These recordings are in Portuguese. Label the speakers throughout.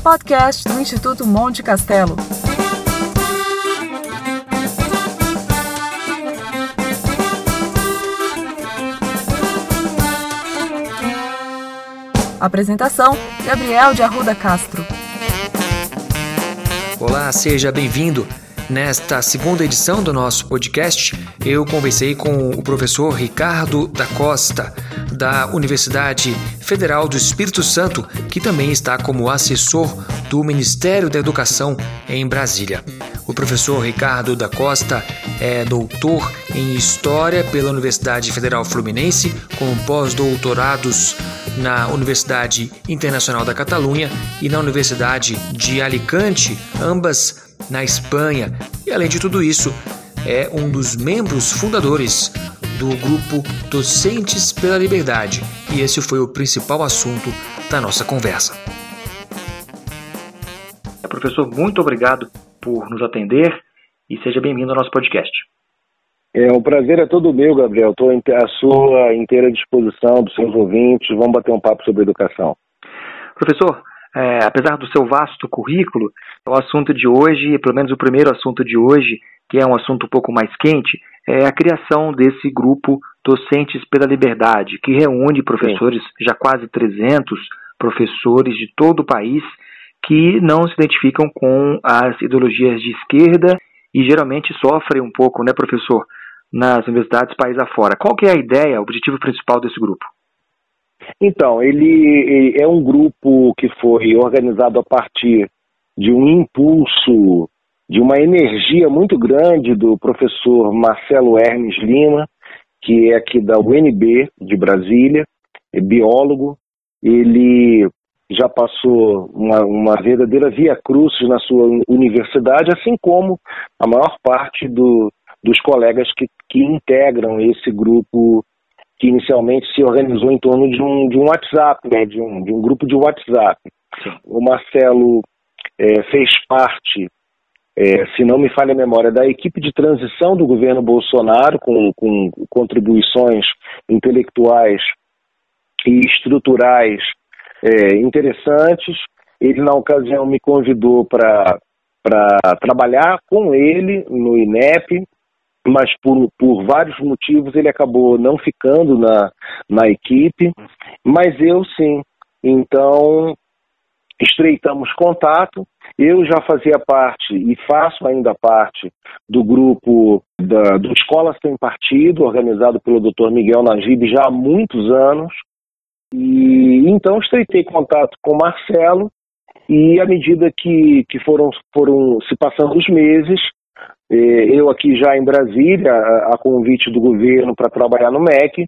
Speaker 1: podcast do Instituto Monte Castelo. Apresentação: Gabriel de Arruda Castro.
Speaker 2: Olá, seja bem-vindo. Nesta segunda edição do nosso podcast, eu conversei com o professor Ricardo da Costa, da Universidade Federal do Espírito Santo, que também está como assessor do Ministério da Educação em Brasília. O professor Ricardo da Costa é doutor em História pela Universidade Federal Fluminense, com pós-doutorados na Universidade Internacional da Catalunha e na Universidade de Alicante, ambas na Espanha. E além de tudo isso, é um dos membros fundadores do grupo Docentes pela Liberdade, e esse foi o principal assunto da nossa conversa.
Speaker 3: Professor, muito obrigado por nos atender e seja bem-vindo ao nosso podcast.
Speaker 4: É, o prazer é todo meu, Gabriel. Estou à sua inteira disposição, dos seus ouvintes. Vamos bater um papo sobre educação.
Speaker 3: Professor, é, apesar do seu vasto currículo, o assunto de hoje, pelo menos o primeiro assunto de hoje, que é um assunto um pouco mais quente, é a criação desse grupo Docentes pela Liberdade, que reúne professores, Sim. já quase 300 professores de todo o país, que não se identificam com as ideologias de esquerda e geralmente sofrem um pouco, né, professor, nas universidades país afora. Qual que é a ideia, o objetivo principal desse grupo?
Speaker 4: Então, ele é um grupo que foi organizado a partir de um impulso, de uma energia muito grande do professor Marcelo Hermes Lima, que é aqui da UNB de Brasília, é biólogo. Ele já passou uma, uma verdadeira via crucis na sua universidade, assim como a maior parte do, dos colegas que, que integram esse grupo que inicialmente se organizou em torno de um, de um WhatsApp, né, de, um, de um grupo de WhatsApp. Sim. O Marcelo é, fez parte, é, se não me falha a memória, da equipe de transição do governo Bolsonaro, com, com contribuições intelectuais e estruturais é, interessantes. Ele, na ocasião, me convidou para trabalhar com ele no INEP, mas por, por vários motivos ele acabou não ficando na, na equipe, mas eu sim. Então, estreitamos contato. Eu já fazia parte e faço ainda parte do grupo da, do Escola Sem Partido, organizado pelo Dr. Miguel Najib já há muitos anos. E então estreitei contato com Marcelo e à medida que, que foram, foram se passando os meses, eh, eu aqui já em Brasília, a, a convite do governo para trabalhar no MEC,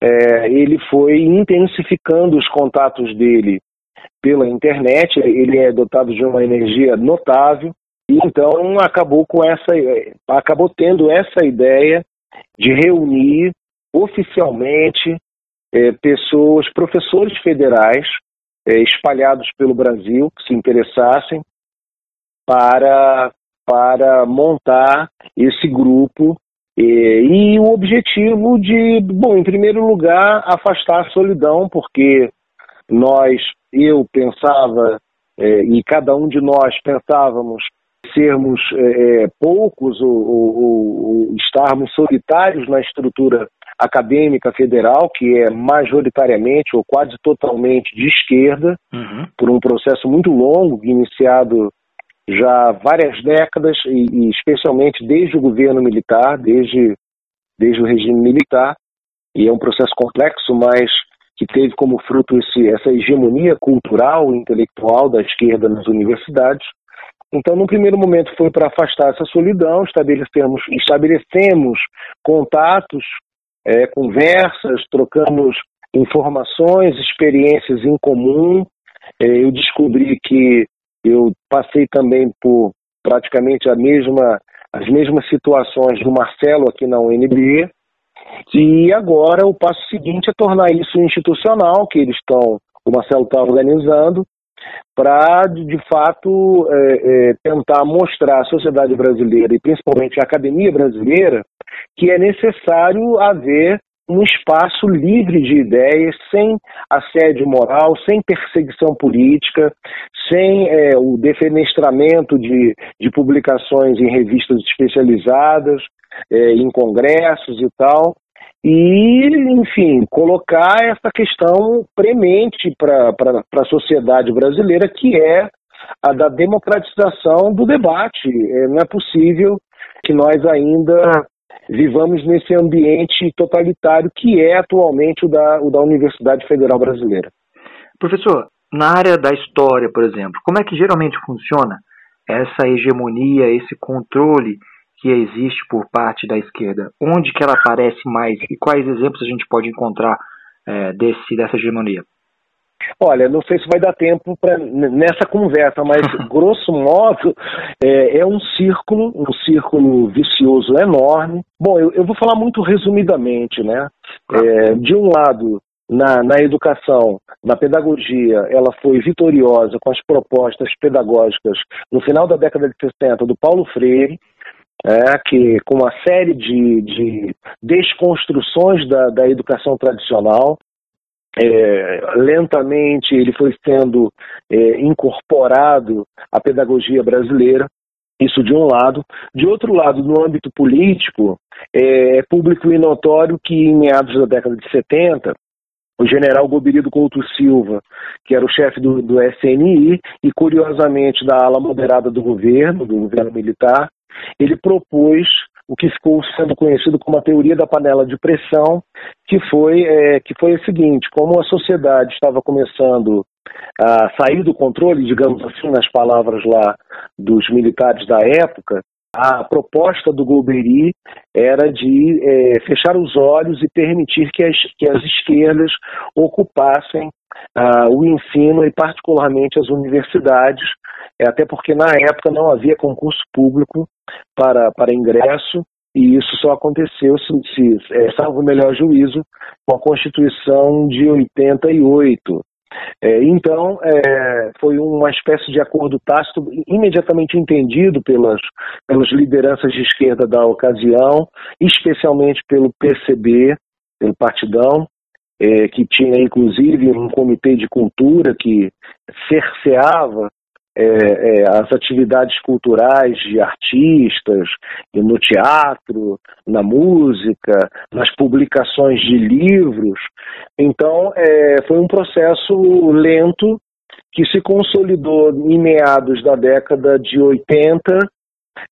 Speaker 4: eh, ele foi intensificando os contatos dele pela internet, ele é dotado de uma energia notável, e então acabou com essa, acabou tendo essa ideia de reunir oficialmente é, pessoas, professores federais é, espalhados pelo Brasil que se interessassem para, para montar esse grupo é, e o objetivo de, bom, em primeiro lugar, afastar a solidão, porque nós, eu pensava, é, e cada um de nós pensávamos sermos é, é poucos ou, ou, ou, estarmos solitários na estrutura acadêmica federal, que é majoritariamente ou quase totalmente de esquerda, uhum. por um processo muito longo, iniciado já há várias décadas, e, e, especialmente desde o governo militar, desde, desde o regime militar, e é um processo complexo, mas que teve como fruto esse, essa hegemonia cultural e intelectual da esquerda nas universidades. Então, no primeiro momento, foi para afastar essa solidão, estabelecemos, estabelecemos contatos é, conversas, trocamos informações, experiências em comum. É, eu descobri que eu passei também por praticamente a mesma, as mesmas situações do Marcelo aqui na UNB. E agora o passo seguinte é tornar isso institucional, que eles estão, o Marcelo está organizando, para de fato é, é, tentar mostrar à sociedade brasileira e principalmente à academia brasileira que é necessário haver um espaço livre de ideias, sem assédio moral, sem perseguição política, sem é, o defenestramento de, de publicações em revistas especializadas, é, em congressos e tal. E, enfim, colocar essa questão premente para a sociedade brasileira, que é a da democratização do debate. É, não é possível que nós ainda vivamos nesse ambiente totalitário que é atualmente o da, o da Universidade Federal Brasileira.
Speaker 3: Professor, na área da história, por exemplo, como é que geralmente funciona essa hegemonia, esse controle que existe por parte da esquerda? Onde que ela aparece mais e quais exemplos a gente pode encontrar é, desse, dessa hegemonia?
Speaker 4: Olha, não sei se vai dar tempo pra, nessa conversa, mas grosso modo é, é, um círculo, um círculo vicioso enorme. Bom, eu, eu vou falar muito resumidamente, né? É, de um lado, na, na educação, na pedagogia, ela foi vitoriosa com as propostas pedagógicas no final da década de 60 do Paulo Freire, é, que com uma série de, de desconstruções da, da educação tradicional, é, lentamente ele foi sendo é, incorporado à pedagogia brasileira, isso de um lado. De outro lado, no âmbito político, é, é público e notório que em meados da década de 70, o general Goberido Couto Silva, que era o chefe do, do SNI e, curiosamente, da ala moderada do governo, do governo militar, ele propôs o que ficou sendo conhecido como a teoria da panela de pressão, que foi, é, que foi o seguinte: como a sociedade estava começando a sair do controle, digamos assim, nas palavras lá dos militares da época, a proposta do Golbery era de é, fechar os olhos e permitir que as, que as esquerdas ocupassem uh, o ensino e, particularmente, as universidades, é, até porque na época não havia concurso público para, para ingresso, e isso só aconteceu, se, se é, salvo o melhor juízo, com a Constituição de 88. É, então, é, foi uma espécie de acordo tácito imediatamente entendido pelas, pelas lideranças de esquerda da ocasião, especialmente pelo PCB, pelo Partidão, é, que tinha inclusive um comitê de cultura que cerceava é, é, as atividades culturais de artistas, no teatro, na música, nas publicações de livros. Então, é, foi um processo lento que se consolidou em meados da década de 80.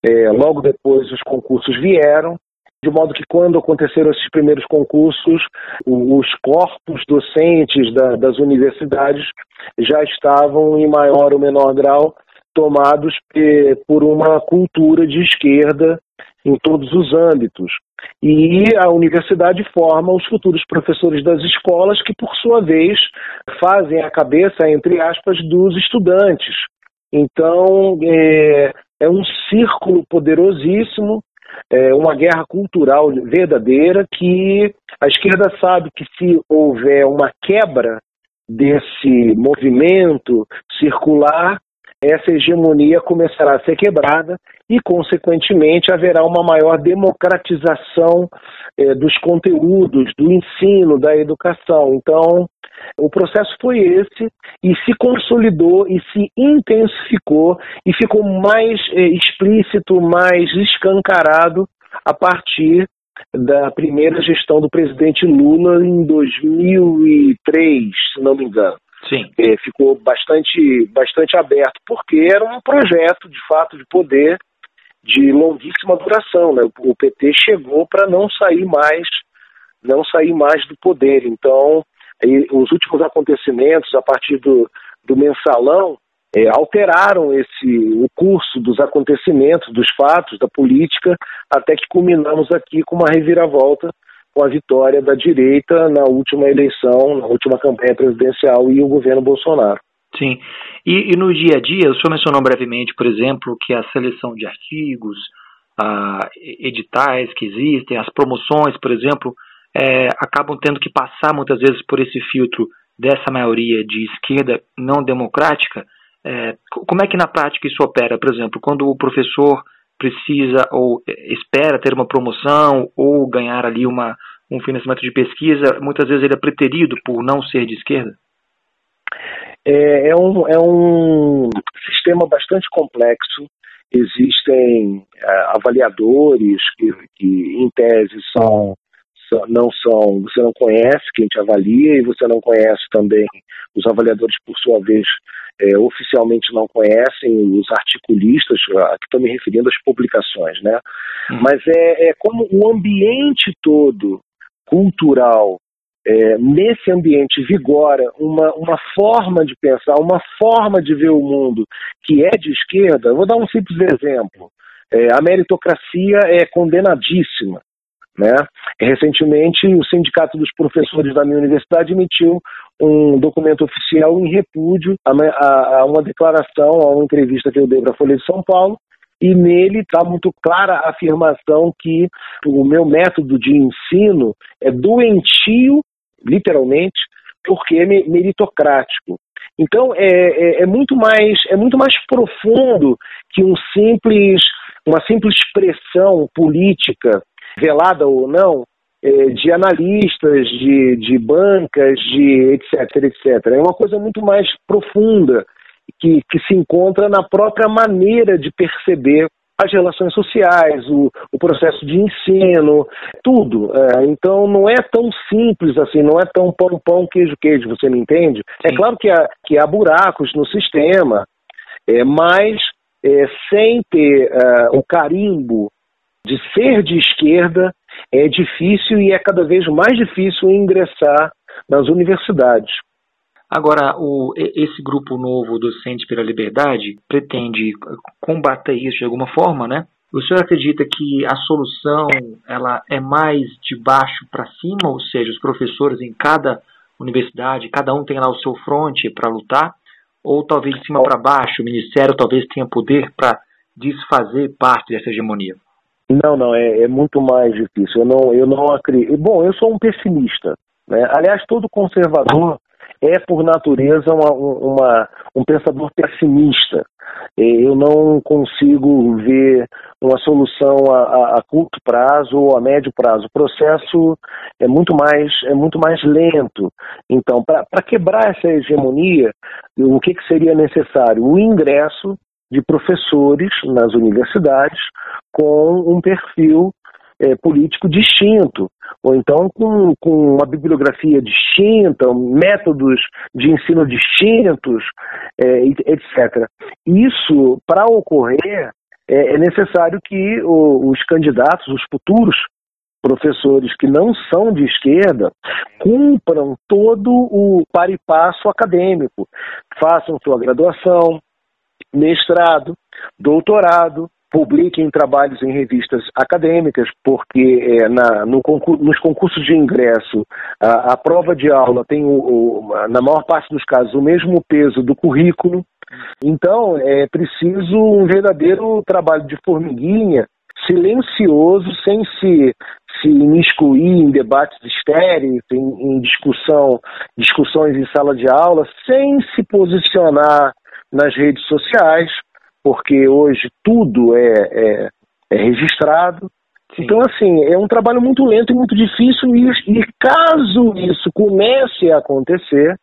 Speaker 4: É, logo depois, os concursos vieram de modo que quando aconteceram esses primeiros concursos, os corpos docentes da, das universidades já estavam, em maior ou menor grau, tomados por uma cultura de esquerda em todos os âmbitos. E a universidade forma os futuros professores das escolas, que, por sua vez, fazem a cabeça, entre aspas, dos estudantes. Então, é, é um círculo poderosíssimo é, uma guerra cultural verdadeira que a esquerda sabe que se houver uma quebra desse movimento circular, essa hegemonia começará a ser quebrada e, consequentemente, haverá uma maior democratização é, dos conteúdos, do ensino, da educação. Então, o processo foi esse e se consolidou e se intensificou e ficou mais é, explícito, mais escancarado a partir da primeira gestão do presidente Lula em 2003, se não me engano.
Speaker 3: Sim.
Speaker 4: É, ficou bastante, bastante aberto, porque era um projeto, de fato, de poder de longuíssima duração. Né? O PT chegou para não sair mais, não sair mais do poder. Então, e os últimos acontecimentos, a partir do, do mensalão, é, alteraram esse o curso dos acontecimentos, dos fatos, da política, até que culminamos aqui com uma reviravolta com a vitória da direita na última eleição, na última campanha presidencial e o governo Bolsonaro.
Speaker 3: Sim. E, e no dia a dia, o senhor mencionou brevemente, por exemplo, que a seleção de artigos, editais que existem, as promoções, por exemplo, é, acabam tendo que passar muitas vezes por esse filtro dessa maioria de esquerda não democrática. É, como é que na prática isso opera? Por exemplo, quando o professor precisa ou espera ter uma promoção ou ganhar ali uma, um financiamento de pesquisa, muitas vezes ele é preterido por não ser de esquerda?
Speaker 4: É, é, um, é um sistema bastante complexo. Existem uh, avaliadores que, que, em tese, são, não são. Você não conhece quem te avalia e você não conhece também. Os avaliadores, por sua vez, é, oficialmente não conhecem os articulistas, aqui estou me referindo às publicações, né? Uhum. Mas é, é como o ambiente todo cultural é, nesse ambiente vigora uma, uma forma de pensar, uma forma de ver o mundo que é de esquerda. vou dar um simples exemplo. É, a meritocracia é condenadíssima. Né? Recentemente, o Sindicato dos Professores da minha universidade emitiu um documento oficial em repúdio a, a, a uma declaração, a uma entrevista que eu dei para a Folha de São Paulo, e nele está muito clara a afirmação que o meu método de ensino é doentio, literalmente, porque é meritocrático. Então é, é, é, muito mais é muito mais profundo que um simples uma simples expressão política velada ou não é, de analistas, de, de bancas, de etc, etc. É uma coisa muito mais profunda que, que se encontra na própria maneira de perceber as relações sociais, o, o processo de ensino, tudo. É, então não é tão simples assim, não é tão pão, pão, queijo, queijo, você me entende? É Sim. É claro que há, que há buracos no sistema, é, mas é, sem ter uh, o carimbo de ser de esquerda, é difícil e é cada vez mais difícil ingressar nas universidades.
Speaker 3: Agora, o, esse grupo novo Docente pela Liberdade pretende combater isso de alguma forma, né? O senhor acredita que a solução ela é mais de baixo para cima, ou seja, os professores em cada universidade, cada um tem lá o seu fronte para lutar, ou talvez de cima para baixo, o ministério talvez tenha poder para desfazer parte dessa hegemonia?
Speaker 4: Não, não, é, é, muito mais difícil. Eu não, eu não acredito. Bom, eu sou um pessimista. Né? Aliás, todo conservador é, por natureza, uma, uma, um pensador pessimista. Eu não consigo ver uma solução a, a, curto prazo ou a médio prazo. O processo é muito mais, é muito mais lento. Então, para quebrar essa hegemonia, o que, que seria necessário? O ingresso de professores nas universidades com um perfil é, político distinto, ou então com, com uma bibliografia distinta, métodos de ensino distintos, é, etc. Isso, para ocorrer, é, é, necessário que o, os candidatos, os futuros professores que não são de esquerda, cumpram todo o par e passo acadêmico, façam sua graduação, mestrado, doutorado, publiquem trabalhos em revistas acadêmicas, porque é, na, no nos concursos de ingresso a, a prova de aula tem, o, o, na maior parte dos casos, o mesmo peso do currículo. Então, é preciso um verdadeiro trabalho de formiguinha, silencioso, sem se, se imiscuir em debates estéreis, em, em discussão, discussões em sala de aula, sem se posicionar nas redes sociais, porque hoje tudo é, é, é registrado. Sim. Então, assim, é um trabalho muito lento e muito difícil, e, e caso isso comece a acontecer,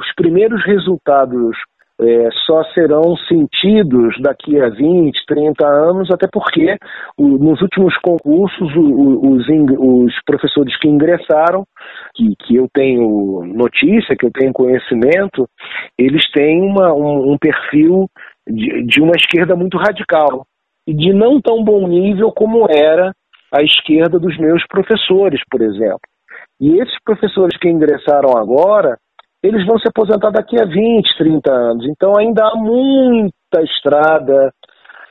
Speaker 4: os primeiros resultados é, só serão sentidos daqui a 20, 30 anos, até porque o, nos últimos concursos o, os, os, professores que ingressaram, que, que eu tenho notícia, que eu tenho conhecimento, eles têm uma, um, um perfil de, de uma esquerda muito radical e de não tão bom nível como era a esquerda dos meus professores, por exemplo. E esses professores que ingressaram agora, eles vão se aposentar daqui a 20, 30 anos. Então ainda há muita estrada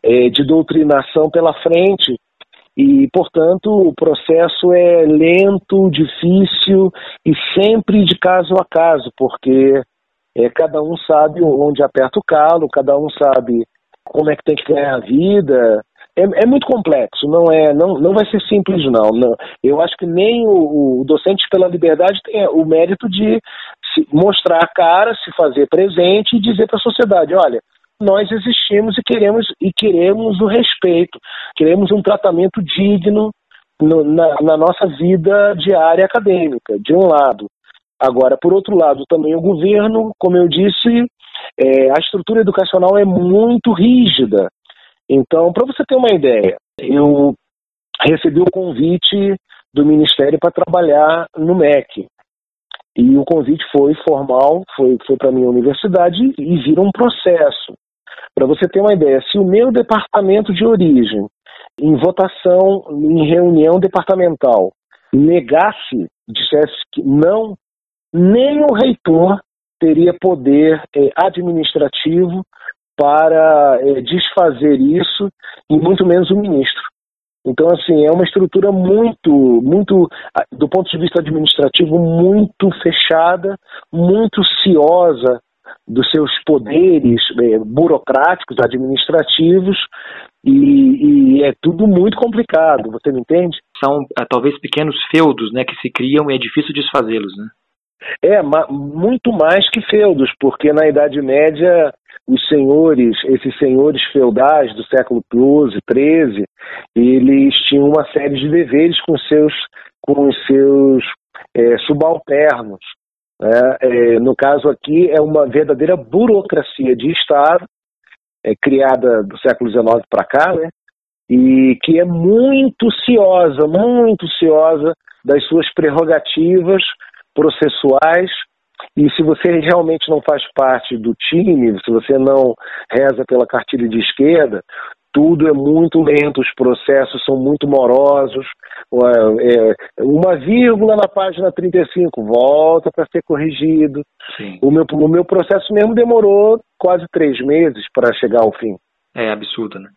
Speaker 4: é, de doutrinação pela frente e, portanto, o processo é lento, difícil e sempre de caso a caso, porque é, cada um sabe onde aperta o calo, cada um sabe como é que tem que ganhar a vida. É, é muito complexo, não é, não, não vai ser simples não. não. Eu acho que nem o, o docente pela liberdade tem o mérito de mostrar a cara, se fazer presente e dizer para a sociedade, olha, nós existimos e queremos e queremos o respeito, queremos um tratamento digno no, na, na nossa vida diária acadêmica, de um lado. Agora, por outro lado, também o governo, como eu disse, é, a estrutura educacional é muito rígida. Então, para você ter uma ideia, eu recebi o convite do Ministério para trabalhar no MEC. E o convite foi formal, foi, foi para a minha universidade e vira um processo. Para você ter uma ideia, se o meu departamento de origem, em votação, em reunião departamental, negasse, dissesse que não, nem o reitor teria poder eh, administrativo para eh, desfazer isso, e muito menos o ministro. Então, assim, é uma estrutura muito, muito, do ponto de vista administrativo, muito fechada, muito ciosa dos seus poderes é, burocráticos, administrativos, e, e, é tudo muito complicado, você me entende?
Speaker 3: São é, talvez pequenos feudos né, que se criam e é difícil desfazê-los, né?
Speaker 4: É, ma muito mais que feudos, porque na Idade Média os senhores, esses senhores feudais do século XII, XIII, eles tinham uma série de deveres com seus, com os seus é, subalternos. Né? É, no caso aqui, é uma verdadeira burocracia de Estado, é, criada do século XIX para cá, né? e que é muito ciosa, muito ciosa das suas prerrogativas processuais e se você realmente não faz parte do time, se você não reza pela cartilha de esquerda, tudo é muito lento, os processos são muito morosos. É, uma vírgula na página 35 volta para ser corrigido. O meu, o meu processo mesmo demorou quase três meses para chegar ao fim.
Speaker 3: É absurdo, né?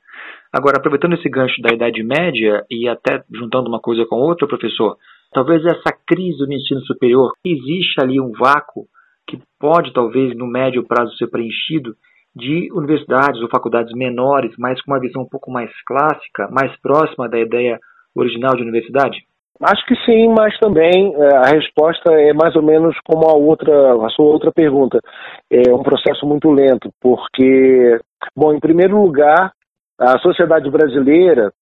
Speaker 3: Agora, aproveitando esse gancho da Idade Média e até juntando uma coisa com outra, professor, talvez essa crise do ensino superior, existe ali um vácuo que pode, talvez, no médio prazo ser preenchido de universidades ou faculdades menores, mas com uma visão um pouco mais clássica, mais próxima da ideia original de universidade?
Speaker 4: Acho que sim, mas também é, a resposta é mais ou menos como a outra, a sua outra pergunta. É um processo muito lento, porque, bom, em primeiro lugar, a sociedade brasileira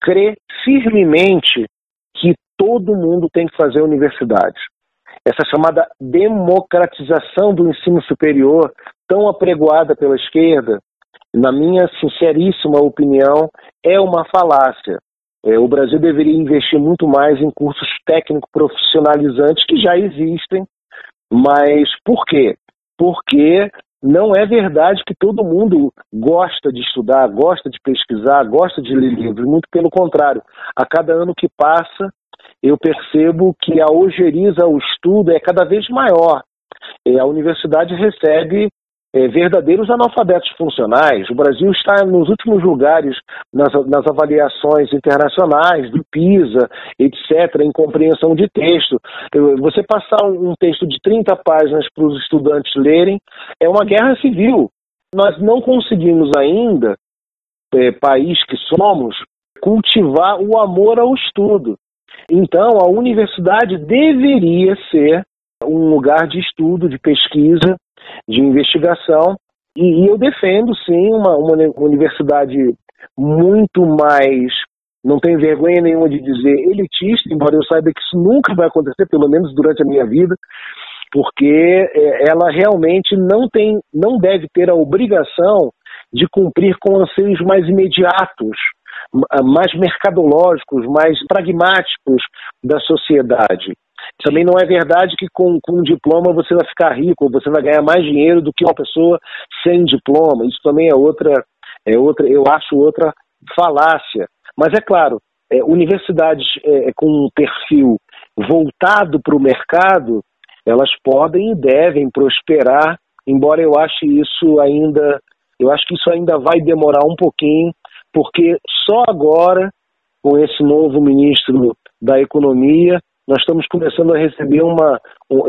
Speaker 4: crê firmemente que todo mundo tem que fazer universidade. Essa chamada democratização do ensino superior, tão apregoada pela esquerda, na minha sinceríssima opinião, é uma falácia. É, o Brasil deveria investir muito mais em cursos técnico-profissionalizantes que já existem, mas por quê? Porque não é verdade que todo mundo gosta de estudar, gosta de pesquisar, gosta de ler livros. Muito pelo contrário. A cada ano que passa, eu percebo que a ojeriza ao estudo é cada vez maior. A universidade recebe é, verdadeiros analfabetos funcionais. O Brasil está nos últimos lugares nas, nas, avaliações internacionais, do PISA, etc., em compreensão de texto. Você passar um texto de 30 páginas para os estudantes lerem é uma guerra civil. Nós não conseguimos ainda, é, país que somos, cultivar o amor ao estudo. Então, a universidade deveria ser um lugar de estudo, de pesquisa, de investigação, e, eu defendo, sim, uma, uma universidade muito mais não tenho vergonha nenhuma de dizer elitista, embora eu saiba que isso nunca vai acontecer, pelo menos durante a minha vida, porque é, ela realmente não tem, não deve ter a obrigação de cumprir com anseios mais imediatos mais mercadológicos, mais pragmáticos da sociedade. Também não é verdade que com, com um diploma você vai ficar rico, você vai ganhar mais dinheiro do que uma pessoa sem diploma. Isso também é outra, é outra eu acho outra falácia. Mas é claro, é, universidades é, com um perfil voltado para o mercado, elas podem e devem prosperar, embora eu ache isso ainda, eu acho que isso ainda vai demorar um pouquinho porque só agora, com esse novo ministro da Economia, nós estamos começando a receber uma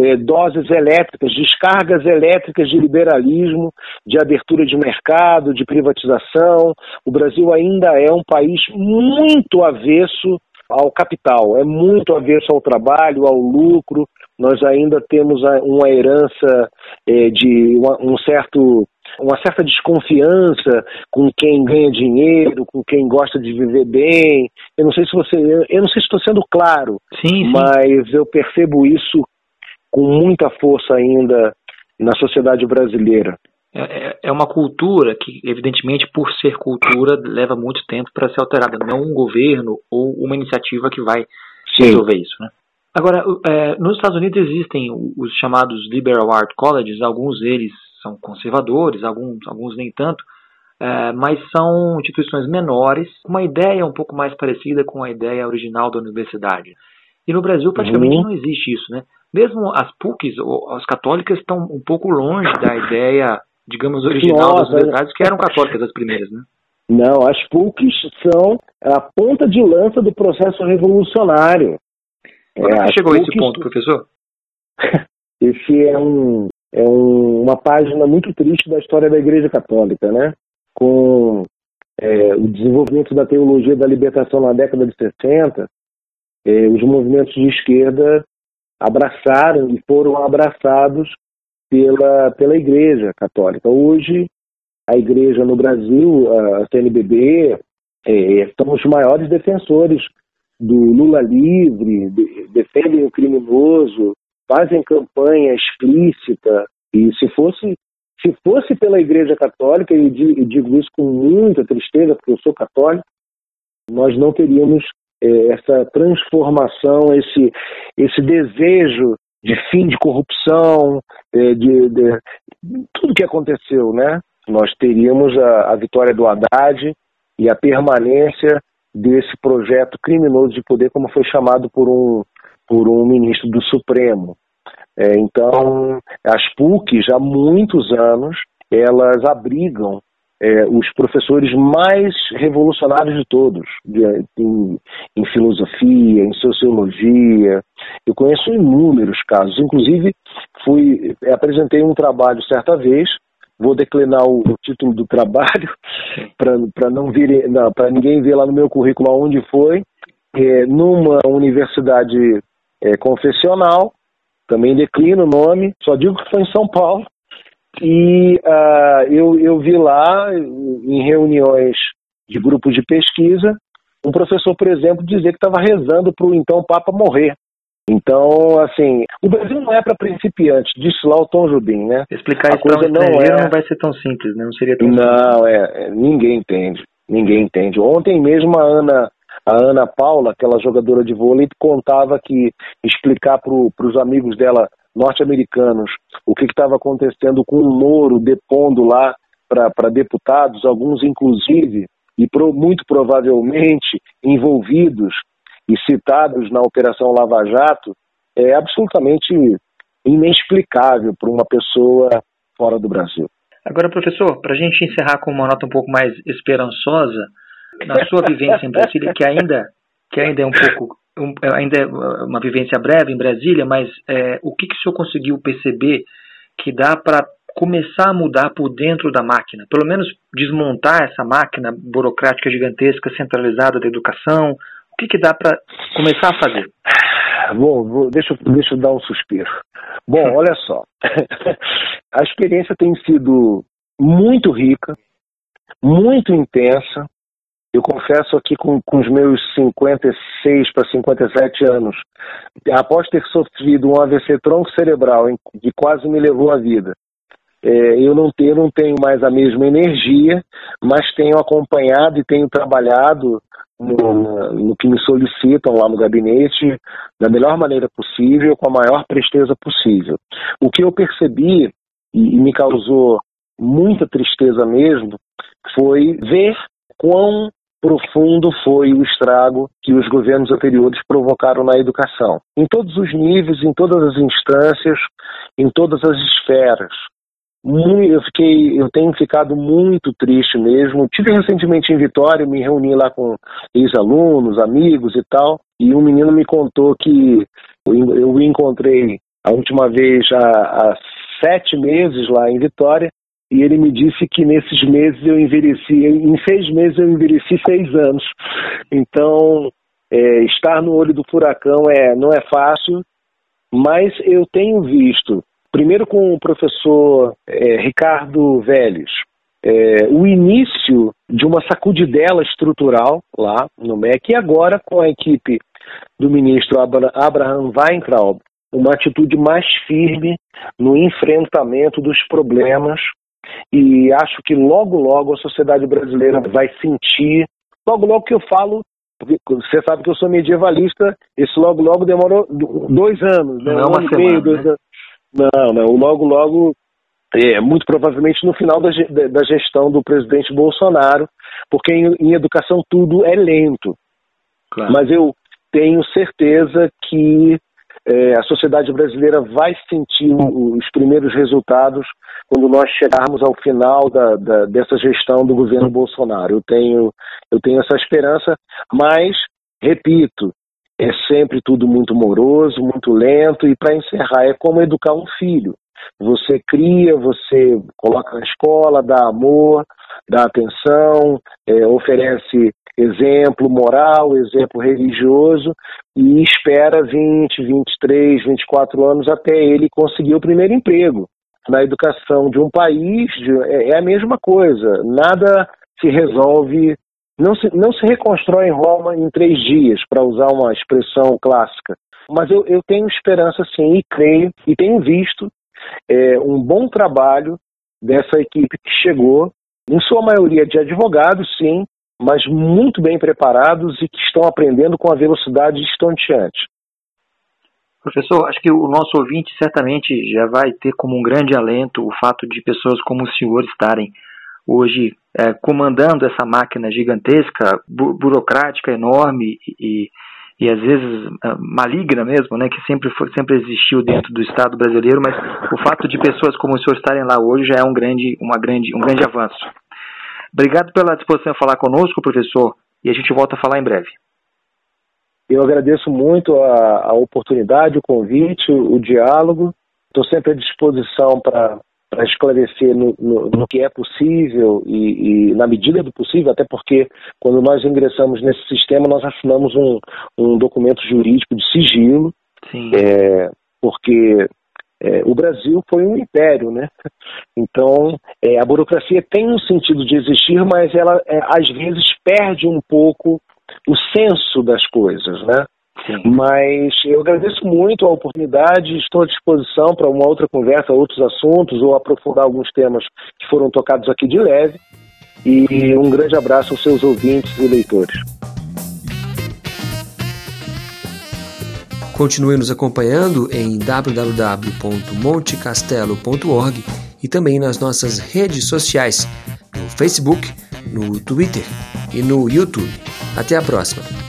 Speaker 4: é, doses elétricas, descargas elétricas de liberalismo, de abertura de mercado, de privatização. O Brasil ainda é um país muito avesso ao capital, é muito avesso ao trabalho, ao lucro. Nós ainda temos uma herança é, de um certo uma certa desconfiança com quem ganha dinheiro, com quem gosta de viver bem. Eu não sei se você, eu não sei se estou sendo claro,
Speaker 3: sim, sim.
Speaker 4: mas eu percebo isso com muita força ainda na sociedade brasileira.
Speaker 3: É, é, é uma cultura que, evidentemente, por ser cultura, leva muito tempo para ser alterada. Não um governo ou uma iniciativa que vai Sim. resolver isso, né? Agora, é, nos Estados Unidos existem os chamados liberal art colleges, alguns deles são conservadores, alguns, alguns nem tanto, é, mas são instituições menores, com uma ideia um pouco mais parecida com a ideia original da universidade. E no Brasil praticamente uhum. não existe isso, né? Mesmo as PUCs, as católicas, estão um pouco longe da ideia, digamos, original Nossa, das universidades, que eram católicas as primeiras, né?
Speaker 4: Não, as PUCs são a ponta de lança do processo revolucionário.
Speaker 3: Como é, chegou a esse ponto, professor?
Speaker 4: Esse é, um, é um, uma página muito triste da história da Igreja Católica, né? Com é, o desenvolvimento da teologia da libertação na década de 60, é, os movimentos de esquerda abraçaram e foram abraçados pela, pela Igreja Católica. Hoje, a Igreja no Brasil, a CNBB, é, são os maiores defensores do Lula livre, de, defendem o criminoso, fazem campanha explícita. E se fosse se fosse pela Igreja Católica, e digo isso com muita tristeza, porque eu sou católico, nós não teríamos é, essa transformação, esse, esse desejo de fim de corrupção, é, de, de, tudo que aconteceu, né? Nós teríamos a, a vitória do Haddad e a permanência desse projeto criminoso de poder, como foi chamado por um, por um ministro do Supremo. É, então, as PUCs, há muitos anos, elas abrigam é, os professores mais revolucionários de todos, de, em, em, filosofia, em sociologia. Eu conheço inúmeros casos. Inclusive, fui apresentei um trabalho certa vez vou declinar o, o título do trabalho para não vir para ninguém ver lá no meu currículo aonde foi é, numa universidade é, confessional também declino o nome só digo que foi em São Paulo e uh, eu, eu vi lá em reuniões de grupos de pesquisa um professor por exemplo dizer que estava rezando para o então Papa morrer então, assim, o Brasil não é para principiantes, disse lá o Tom Jubim, né?
Speaker 3: Explicar isso para um não, é... não vai ser tão simples, né? Não seria tão
Speaker 4: Não, simples. É, ninguém entende, ninguém entende. Ontem mesmo a Ana, a Ana Paula, aquela jogadora de vôlei, contava que explicar para os amigos dela norte-americanos o que estava acontecendo com o Moro depondo lá para deputados, alguns inclusive, e pro, muito provavelmente envolvidos e citados na Operação Lava Jato é absolutamente inexplicável para uma pessoa fora do Brasil.
Speaker 3: Agora, professor, para a gente encerrar com uma nota um pouco mais esperançosa, na sua vivência em Brasília, que ainda, que ainda é um pouco, um, ainda é uma vivência breve em Brasília, mas é, o que, que o senhor conseguiu perceber que dá para começar a mudar por dentro da máquina, pelo menos desmontar essa máquina burocrática gigantesca centralizada da educação, que, que dá para começar a fazer?
Speaker 4: Bom, vou, deixa, deixa eu dar um suspiro. Bom, olha só. a experiência tem sido muito rica, muito intensa. Eu confesso aqui com, com os meus 56 para 57 anos, após ter sofrido um AVC tronco cerebral que quase me levou à vida, é, eu, não, eu não tenho mais a mesma energia, mas tenho acompanhado e tenho trabalhado no, no, que me solicitam lá no gabinete da melhor maneira possível, com a maior presteza possível. O que eu percebi e, me causou muita tristeza mesmo foi ver quão profundo foi o estrago que os governos anteriores provocaram na educação. Em todos os níveis, em todas as instâncias, em todas as esferas eu fiquei, eu tenho ficado muito triste mesmo. Tive recentemente em Vitória, me reuni lá com ex-alunos, amigos e tal, e um menino me contou que eu o encontrei a última vez há, há sete meses lá em Vitória, e ele me disse que nesses meses eu envelheci, em seis meses eu envelheci seis anos. Então, é, estar no olho do furacão é, não é fácil, mas eu tenho visto primeiro com o professor é, Ricardo Vélez, é, o início de uma sacudidela estrutural lá no MEC e agora com a equipe do ministro Abraham Weintraub, uma atitude mais firme no enfrentamento dos problemas e acho que logo logo a sociedade brasileira vai sentir, logo logo que eu falo, porque você sabe que eu sou medievalista, esse logo logo demorou dois anos,
Speaker 3: né? Não é um ano semana, meio, dois né? anos.
Speaker 4: Não, não, logo logo é, muito provavelmente no final da, da gestão do presidente Bolsonaro, porque em, em educação tudo é lento. Claro. Mas eu tenho certeza que é, a sociedade brasileira vai sentir os primeiros resultados quando nós chegarmos ao final da, da, dessa gestão do governo Bolsonaro. Eu tenho, eu tenho essa esperança, mas, repito, é sempre tudo muito moroso, muito lento, e para encerrar, é como educar um filho. Você cria, você coloca na escola, dá amor, dá atenção, é, oferece exemplo moral, exemplo religioso e espera 20, 23, 24 anos até ele conseguir o primeiro emprego. Na educação de um país é, é a mesma coisa, nada se resolve, não se, não se reconstrói em Roma em três dias, para usar uma expressão clássica. Mas eu, eu tenho esperança sim e creio e tenho visto é, um bom trabalho dessa equipe que chegou, em sua maioria de advogados, sim, mas muito bem preparados e que estão aprendendo com a velocidade estonteante.
Speaker 3: Professor, acho que o nosso ouvinte certamente já vai ter como um grande alento o fato de pessoas como o senhor estarem hoje é, comandando essa máquina gigantesca, bu burocrática, enorme e, e às vezes é, maligna mesmo, né, que sempre foi, sempre existiu dentro do Estado brasileiro, mas o fato de pessoas como o senhor estarem lá hoje já é um grande, uma grande, um grande avanço. Obrigado pela disposição a falar conosco, professor, e a gente volta a falar em breve.
Speaker 4: Eu agradeço muito a, a oportunidade, o convite, o, o diálogo. Estou sempre à disposição para esclarecer no, no, no, que é possível e, e, na medida do possível, até porque quando nós ingressamos nesse sistema, nós assinamos um, um documento jurídico de sigilo, é, porque é, o Brasil foi um império, né? Então, é, a burocracia tem um sentido de existir, mas ela, é, às vezes, perde um pouco o senso das coisas, né? Sim. Mas eu agradeço muito a oportunidade, estou à disposição para uma outra conversa, outros assuntos, ou aprofundar alguns temas que foram tocados aqui de leve. E um grande abraço aos seus ouvintes e leitores.
Speaker 2: Continue nos acompanhando em www.montecastelo.org e também nas nossas redes sociais, no Facebook, no Twitter e no YouTube. Até a próxima!